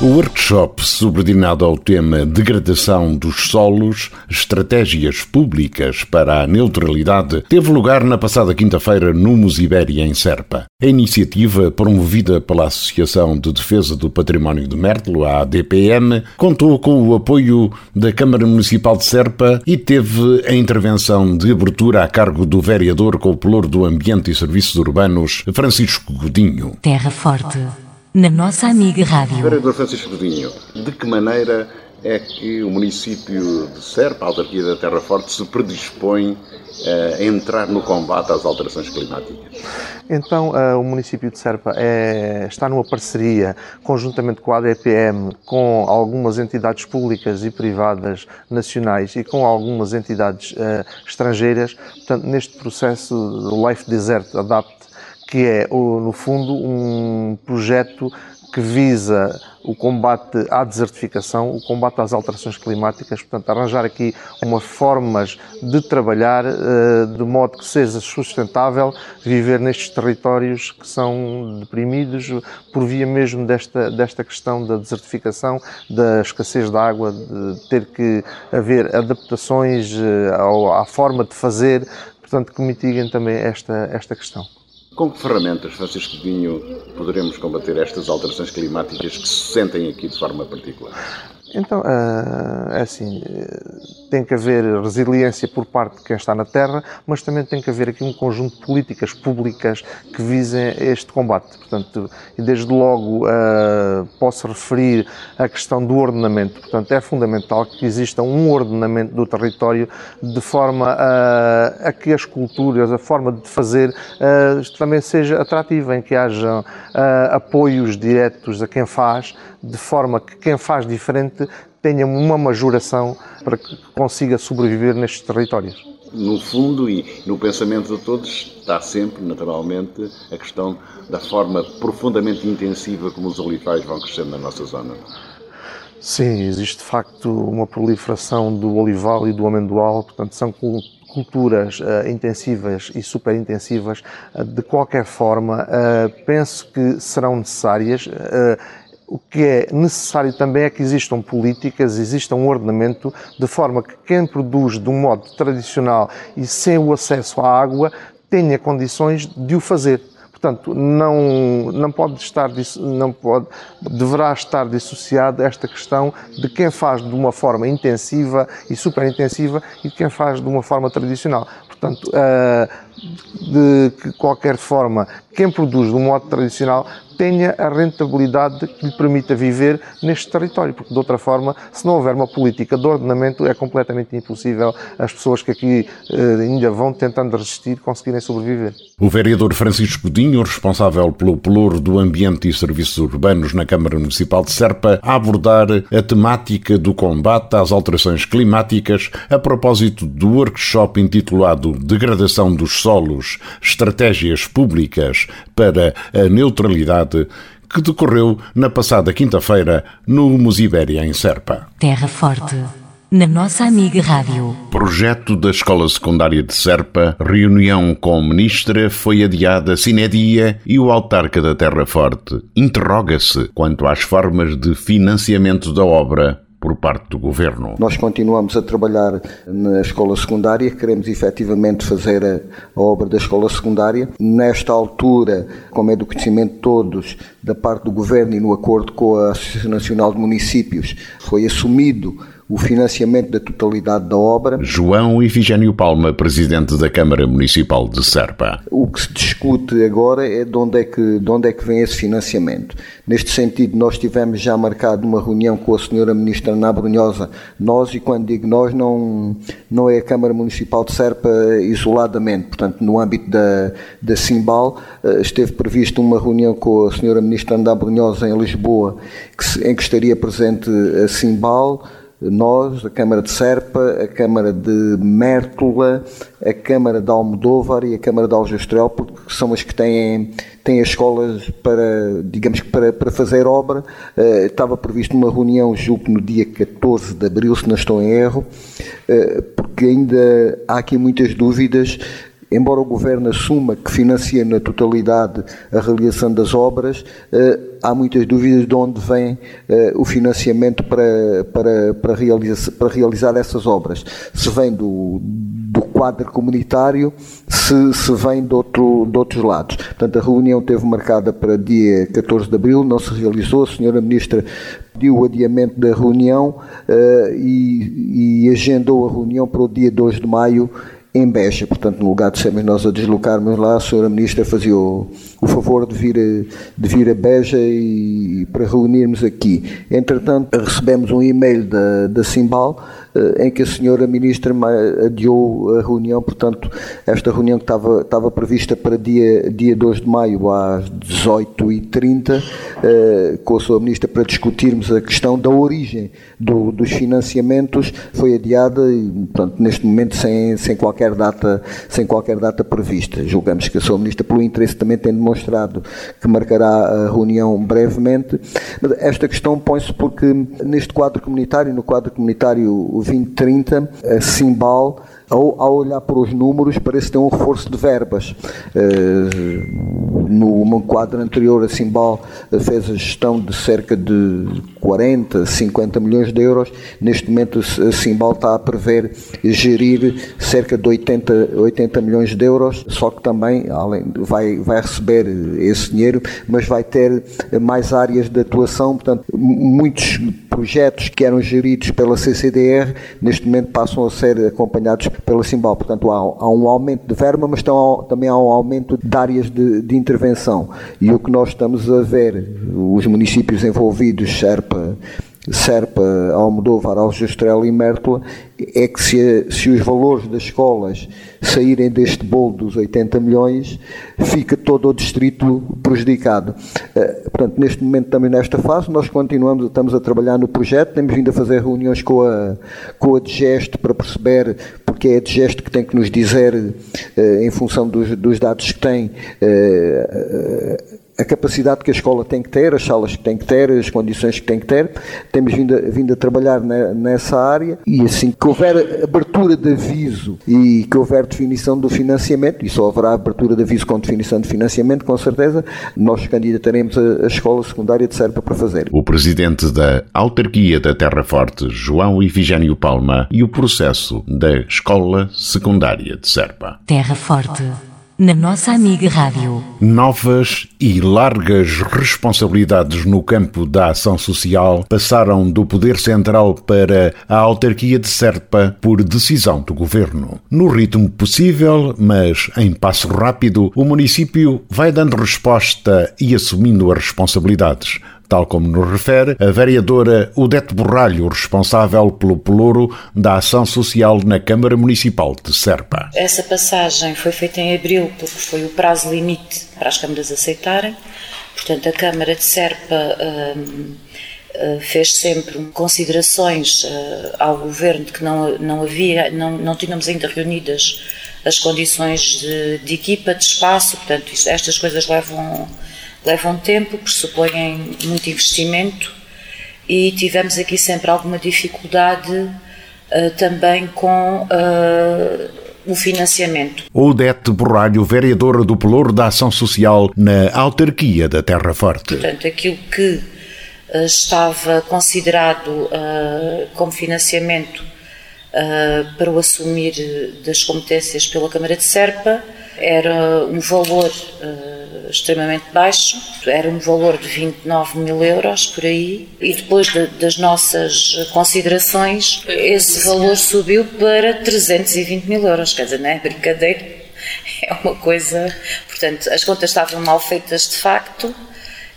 O workshop subordinado ao tema Degradação dos Solos, Estratégias Públicas para a Neutralidade, teve lugar na passada quinta-feira no Musibéria, em Serpa. A iniciativa, promovida pela Associação de Defesa do Património de Mértelo, a ADPM, contou com o apoio da Câmara Municipal de Serpa e teve a intervenção de abertura a cargo do vereador com o pelour do Ambiente e Serviços Urbanos, Francisco Godinho. Terra Forte na nossa amiga rádio. Vereador Francisco Godinho, de que maneira é que o município de Serpa, a autarquia da Terra Forte, se predispõe eh, a entrar no combate às alterações climáticas? Então, uh, o município de Serpa é, está numa parceria, conjuntamente com a ADPM, com algumas entidades públicas e privadas nacionais e com algumas entidades estrangeiras, portanto, neste processo do Life Desert Adapt, que é, no fundo, um projeto que visa o combate à desertificação, o combate às alterações climáticas, portanto, arranjar aqui umas formas de trabalhar eh, de modo que seja sustentável viver nestes territórios que são deprimidos por via mesmo desta, desta questão da desertificação, da escassez de água, de ter que haver adaptações eh, à forma de fazer, portanto, que mitiguem também esta, esta questão. Com que ferramentas, Francisco Vinho, poderemos combater estas alterações climáticas que se sentem aqui de forma particular? Então, ah, é assim, tem que haver resiliência por parte de quem está na terra, mas também tem que haver aqui um conjunto de políticas públicas que visem este combate. Portanto, e desde logo uh, posso referir a questão do ordenamento. Portanto, é fundamental que exista um ordenamento do território de forma a, a que as culturas, a forma de fazer também seja atrativa, em que haja apoios diretos a quem faz, de forma que quem faz diferente tenha uma majoração para que consiga sobreviver nestes territórios. No fundo e no pensamento de todos está sempre, naturalmente, a questão da forma profundamente intensiva como os olivais vão crescendo na nossa zona. Sim, existe de facto uma proliferação do olival e do amendoal, portanto, são culturas uh, intensivas e superintensivas. Uh, de qualquer forma, uh, penso que serão necessárias o que é necessário também é que existam políticas, exista um ordenamento, de forma que quem produz de um modo tradicional e sem o acesso à água tenha condições de o fazer. Portanto, não, não pode estar, não pode, deverá estar dissociado esta questão de quem faz de uma forma intensiva e super intensiva e de quem faz de uma forma tradicional. Portanto, uh, de qualquer forma, quem produz de um modo tradicional tenha a rentabilidade que lhe permita viver neste território, porque de outra forma, se não houver uma política de ordenamento, é completamente impossível as pessoas que aqui eh, ainda vão tentando resistir conseguirem sobreviver. O vereador Francisco Dinho, responsável pelo pelouro do Ambiente e Serviços Urbanos na Câmara Municipal de Serpa, a abordar a temática do combate às alterações climáticas a propósito do workshop intitulado Degradação dos Solos, Estratégias Públicas para a Neutralidade que decorreu na passada quinta-feira no Musibéria, em Serpa. Terra Forte. Na nossa amiga Rádio. Projeto da Escola Secundária de Serpa, reunião com ministra foi adiada sine dia e o autarca da Terra Forte interroga-se quanto às formas de financiamento da obra por parte do Governo. Nós continuamos a trabalhar na escola secundária, queremos efetivamente fazer a, obra da escola secundária. Nesta altura, como é do conhecimento de todos, da parte do Governo e no acordo com a Associação Nacional de Municípios, foi assumido o financiamento da totalidade da obra. João Ifigênio Palma, presidente da Câmara Municipal de Serpa. O que se discute agora é de onde é que, de onde é que vem esse financiamento. Neste sentido, nós tivemos já marcado uma reunião com a senhora ministra Ana Brunhosa. Nós, e quando digo nós, não, não é a Câmara Municipal de Serpa isoladamente, portanto, no âmbito da, da Simbal, eh, esteve prevista uma reunião com a senhora ministra Ana Brunhosa em Lisboa, que, em que estaria presente a Simbal, nós, a Câmara de Serpa, a Câmara de Mértola, a Câmara de Almodóvar e a Câmara de Aljustrel, porque são as que têm, têm as escolas para, digamos que para, para fazer obra. Uh, estava previsto uma reunião, julgo no dia 14 de abril, se não estou em erro, uh, porque ainda há aqui muitas dúvidas embora o Governo assuma que financia na totalidade a realização das obras, eh, há muitas dúvidas de onde vem eh, o financiamento para, para, para, realizar, para realizar essas obras. Se vem do, do quadro comunitário, se, se vem de, outro, de outros lados. Portanto, a reunião teve marcada para dia 14 de abril, não se realizou, a senhora Ministra pediu o adiamento da reunião uh, e, e agendou a reunião para o dia 2 de maio em Beja, portanto, no lugar de sermos nós a deslocarmos lá, a senhora Ministra fazia o, o favor de vir, a, de vir a Beja e, para reunirmos aqui. Entretanto, recebemos um e-mail da, da Simbal em que a senhora Ministra adiou a reunião, portanto, esta reunião que estava, estava prevista para dia, dia 2 de maio às 18h30, eh, com a senhora Ministra para discutirmos a questão da origem do, dos financiamentos, foi adiada e, portanto, neste momento sem, sem, qualquer data, sem qualquer data prevista. Julgamos que a senhora Ministra, pelo interesse, também tem demonstrado que marcará a reunião brevemente. Esta questão põe-se porque neste quadro comunitário, no quadro comunitário 2030, a Simbal, ao, ao, olhar para os números, parece ter um reforço de verbas. Uh, no quadro anterior, a Simbal fez a gestão de cerca de 40, 50 milhões de euros. Neste momento, a Simbal está a prever gerir cerca de 80, 80 milhões de euros, só que também além, vai, vai receber esse dinheiro, mas vai ter mais áreas de atuação. Portanto, muitos projetos que eram geridos pela CCDR, neste momento passam a ser acompanhados pela Simbal. Portanto, há, há um aumento de verba, mas também há um aumento de áreas de, de, intervenção. E o que nós estamos a ver, os municípios envolvidos, Sherpa, Serpa, Almodóvar, Aljustrel e Mértola, é que se, se, os valores das escolas saírem deste bolo dos 80 milhões, fica todo o distrito prejudicado. Uh, portanto, neste momento, também nesta fase, nós continuamos, estamos a trabalhar no projeto, temos vindo a fazer reuniões com a, com a DGEST para perceber, porque é a DGEST que tem que nos dizer, uh, em função dos, dos, dados que tem, uh, a capacidade que a escola tem que ter, as salas que tem que ter, as condições que tem que ter. Temos vindo a, vindo a trabalhar nessa área e assim que houver abertura de aviso e que houver definição do financiamento, e só haverá abertura de aviso com definição de financiamento, com certeza, nós candidataremos a, a escola secundária de Serpa para fazer. O presidente da autarquia da Terra Forte, João Ifigênio Palma, e o processo da escola secundária de Serpa. Terra Forte na nossa amiga Rádio. Novas e largas responsabilidades no campo da ação social passaram do Poder Central para a autarquia de Serpa por decisão do Governo. No ritmo possível, mas em passo rápido, o município vai dando resposta e assumindo as responsabilidades tal como nos refere a vereadora Odete Borralho, responsável pelo pelouro da ação social na Câmara Municipal de Serpa. Essa passagem foi feita em abril porque foi o prazo limite para as câmaras aceitarem. Portanto, a Câmara de Serpa hum, hum, fez sempre considerações hum, ao governo de que não, não havia, não, não tínhamos ainda reunidas as condições de, de equipa, de espaço, portanto, isto, estas coisas levam levam tempo, pressupõem muito investimento e tivemos aqui sempre alguma dificuldade uh, também com uh, o financiamento. Odete Borralho, vereadora do Pelouro da Ação Social na autarquia da Terra Forte. Portanto, aquilo que uh, estava considerado como financiamento para o assumir das competências pela Câmara de Serpa era um valor extremamente baixo, era um valor de 29 mil euros por aí, e depois de, das nossas considerações, esse valor subiu para 320 mil euros, quer dizer, não é brincadeira, é uma coisa. Portanto, as contas estavam mal feitas de facto.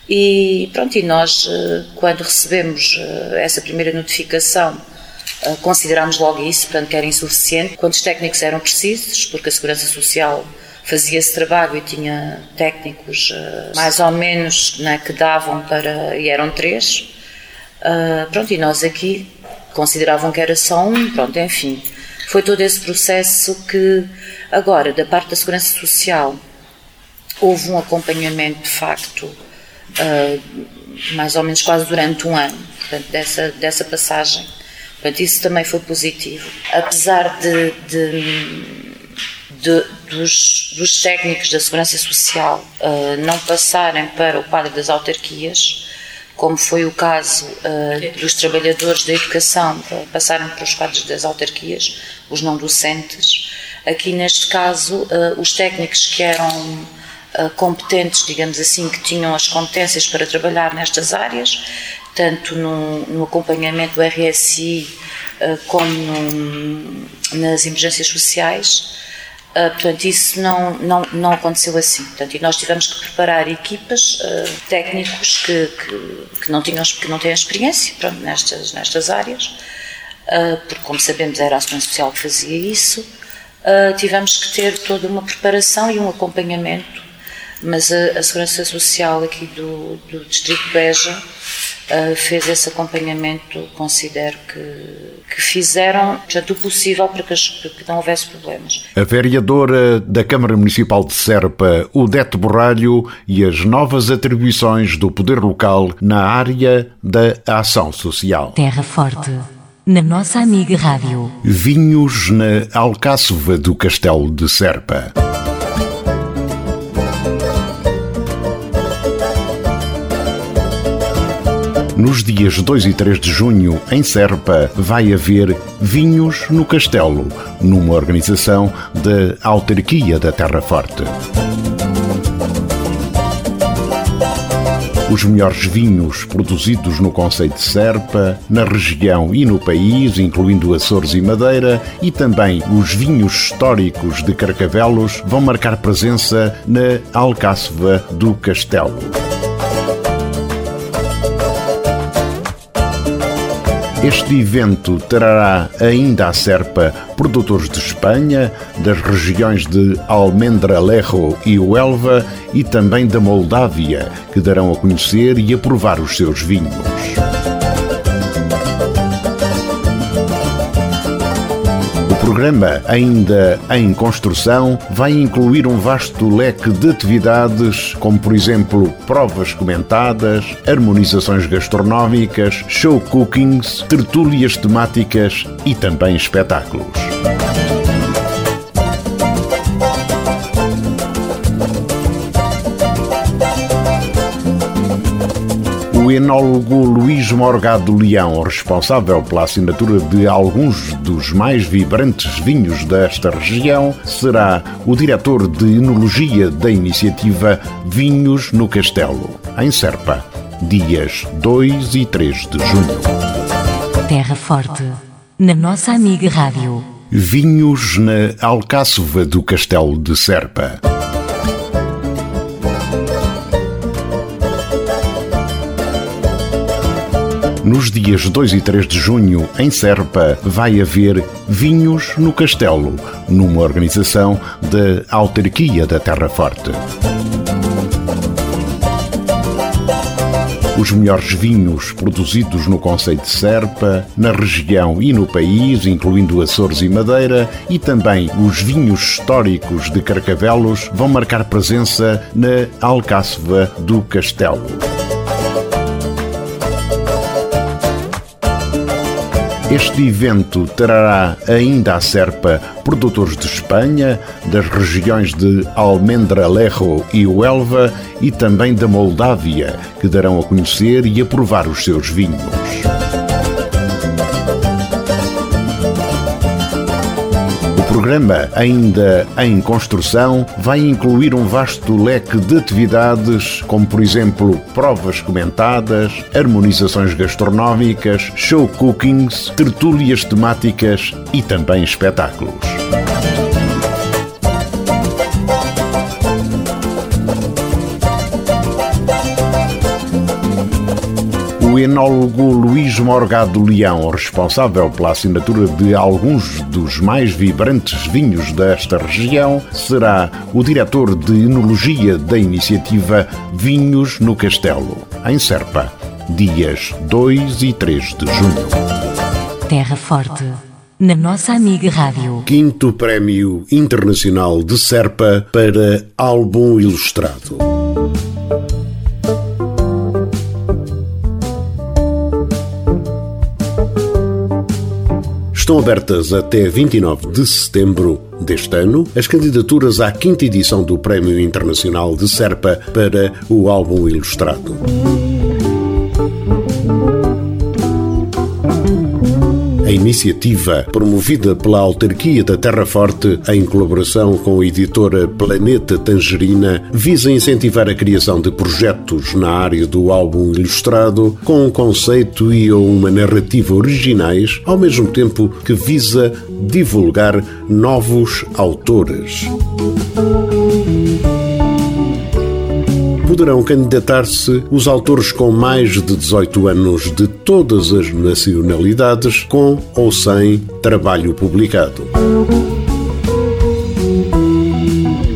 E pronto, e nós, eh, quando recebemos eh, essa primeira notificação, considerámos logo isso, portanto, que era insuficiente. Quantos técnicos eram precisos, porque a Segurança Social fazia esse trabalho e tinha técnicos uh, mais ou menos né, que davam para. e eram três. Uh, pronto, e nós aqui consideravam que era só um, pronto, enfim. Foi todo esse processo que, agora, da parte da Segurança Social, houve um acompanhamento de facto, uh, mais ou menos quase durante um ano, portanto, dessa, dessa passagem. Portanto, isso também foi positivo. Apesar de, de de, dos, dos, técnicos da Segurança Social uh, não passarem para o quadro das autarquias, como foi o caso uh, dos trabalhadores da educação uh, passarem para os quadros das autarquias, os não docentes. Aqui, neste caso, os técnicos que eram competentes, digamos assim, que tinham as competências para trabalhar nestas áreas, tanto no, no acompanhamento do RSI como no, nas emergências sociais, Uh, portanto, isso não, não, não aconteceu assim. Portanto, e nós tivemos que preparar equipas, uh, técnicos que, que, que, não tinham, que não têm experiência pronto, nestas, nestas áreas, uh, porque, como sabemos, era a Segurança Social que fazia isso. tivemos que ter toda uma preparação e um acompanhamento, mas a, a Segurança Social aqui do, do Distrito de Beja uh, fez esse acompanhamento, considero que, que fizeram portanto, o possível para que, que não houvesse problemas. A vereadora da Câmara Municipal de Serpa, Odete Borralho, e as novas atribuições do poder local na área da ação social. Terra Forte. Na nossa amiga Rádio. Vinhos na Alcáçova do Castelo de Serpa. Nos dias 2 e 3 de junho, em Serpa, vai haver Vinhos no Castelo, numa organização da Autarquia da Terra Forte. Os melhores vinhos produzidos no Conceito de Serpa, na região e no país, incluindo Açores e Madeira, e também os vinhos históricos de Carcavelos, vão marcar presença na Alcáceva do Castelo. Este evento trará ainda à Serpa produtores de Espanha, das regiões de Almendra-Lerro e Huelva e também da Moldávia, que darão a conhecer e a provar os seus vinhos. Programa, ainda em construção, vai incluir um vasto leque de atividades, como por exemplo provas comentadas, harmonizações gastronómicas, show cookings, tertúlias temáticas e também espetáculos. O enólogo Luís Morgado Leão, responsável pela assinatura de alguns dos mais vibrantes vinhos desta região, será o diretor de enologia da iniciativa Vinhos no Castelo, em Serpa, dias 2 e 3 de junho. Terra Forte, na nossa amiga Rádio. Vinhos na Alcáçova do Castelo de Serpa. Nos dias 2 e 3 de junho, em Serpa, vai haver Vinhos no Castelo, numa organização da Autarquia da Terra Forte. Os melhores vinhos produzidos no Conceito de Serpa, na região e no país, incluindo Açores e Madeira, e também os vinhos históricos de Carcavelos, vão marcar presença na Alcáceva do Castelo. Este evento trará ainda à Serpa produtores de Espanha, das regiões de Almendra-Lerro e Huelva e também da Moldávia, que darão a conhecer e a provar os seus vinhos. Programa, ainda em construção, vai incluir um vasto leque de atividades, como por exemplo provas comentadas, harmonizações gastronómicas, show cookings, tertúlias temáticas e também espetáculos. O enólogo Luís Morgado Leão, responsável pela assinatura de alguns dos mais vibrantes vinhos desta região, será o diretor de enologia da iniciativa Vinhos no Castelo, em Serpa, dias 2 e 3 de junho. Terra Forte, na nossa amiga Rádio. Quinto Prémio Internacional de Serpa para Álbum Ilustrado. Estão abertas até 29 de setembro deste ano as candidaturas à quinta edição do Prémio Internacional de Serpa para o álbum ilustrado. A iniciativa, promovida pela autarquia da Terra Forte em colaboração com a editora Planeta Tangerina, visa incentivar a criação de projetos na área do álbum ilustrado com um conceito e uma narrativa originais, ao mesmo tempo que visa divulgar novos autores poderão candidatar-se os autores com mais de 18 anos de todas as nacionalidades, com ou sem trabalho publicado.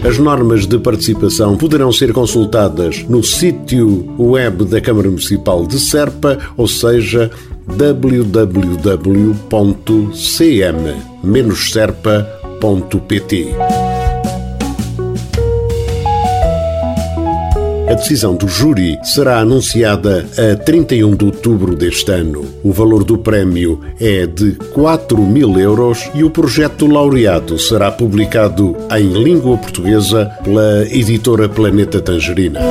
As normas de participação poderão ser consultadas no sítio web da Câmara Municipal de Serpa, ou seja, www.cm-serpa.pt. A decisão do júri será anunciada a 31 de outubro deste ano. O valor do prémio é de 4 mil euros e o projeto laureado será publicado em língua portuguesa pela editora Planeta Tangerina.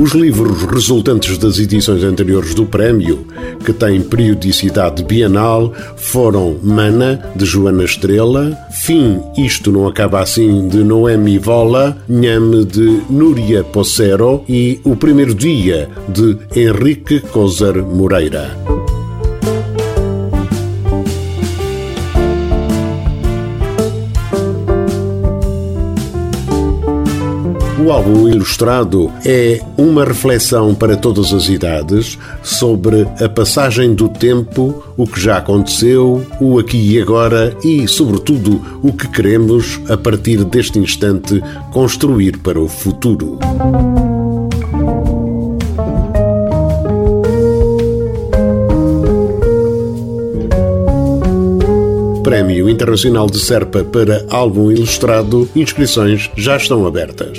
Os livros resultantes das edições anteriores do prémio, que têm periodicidade bienal, foram Mana, de Joana Estrela, Fim, Isto Não Acaba Assim, de Noemi Vola, Nhame, de Núria Pocero e O Primeiro Dia, de Henrique Coser Moreira. O álbum ilustrado é uma reflexão para todas as idades sobre a passagem do tempo, o que já aconteceu, o aqui e agora e, sobretudo, o que queremos, a partir deste instante, construir para o futuro. Prémio Internacional de Serpa para Álbum Ilustrado, inscrições já estão abertas.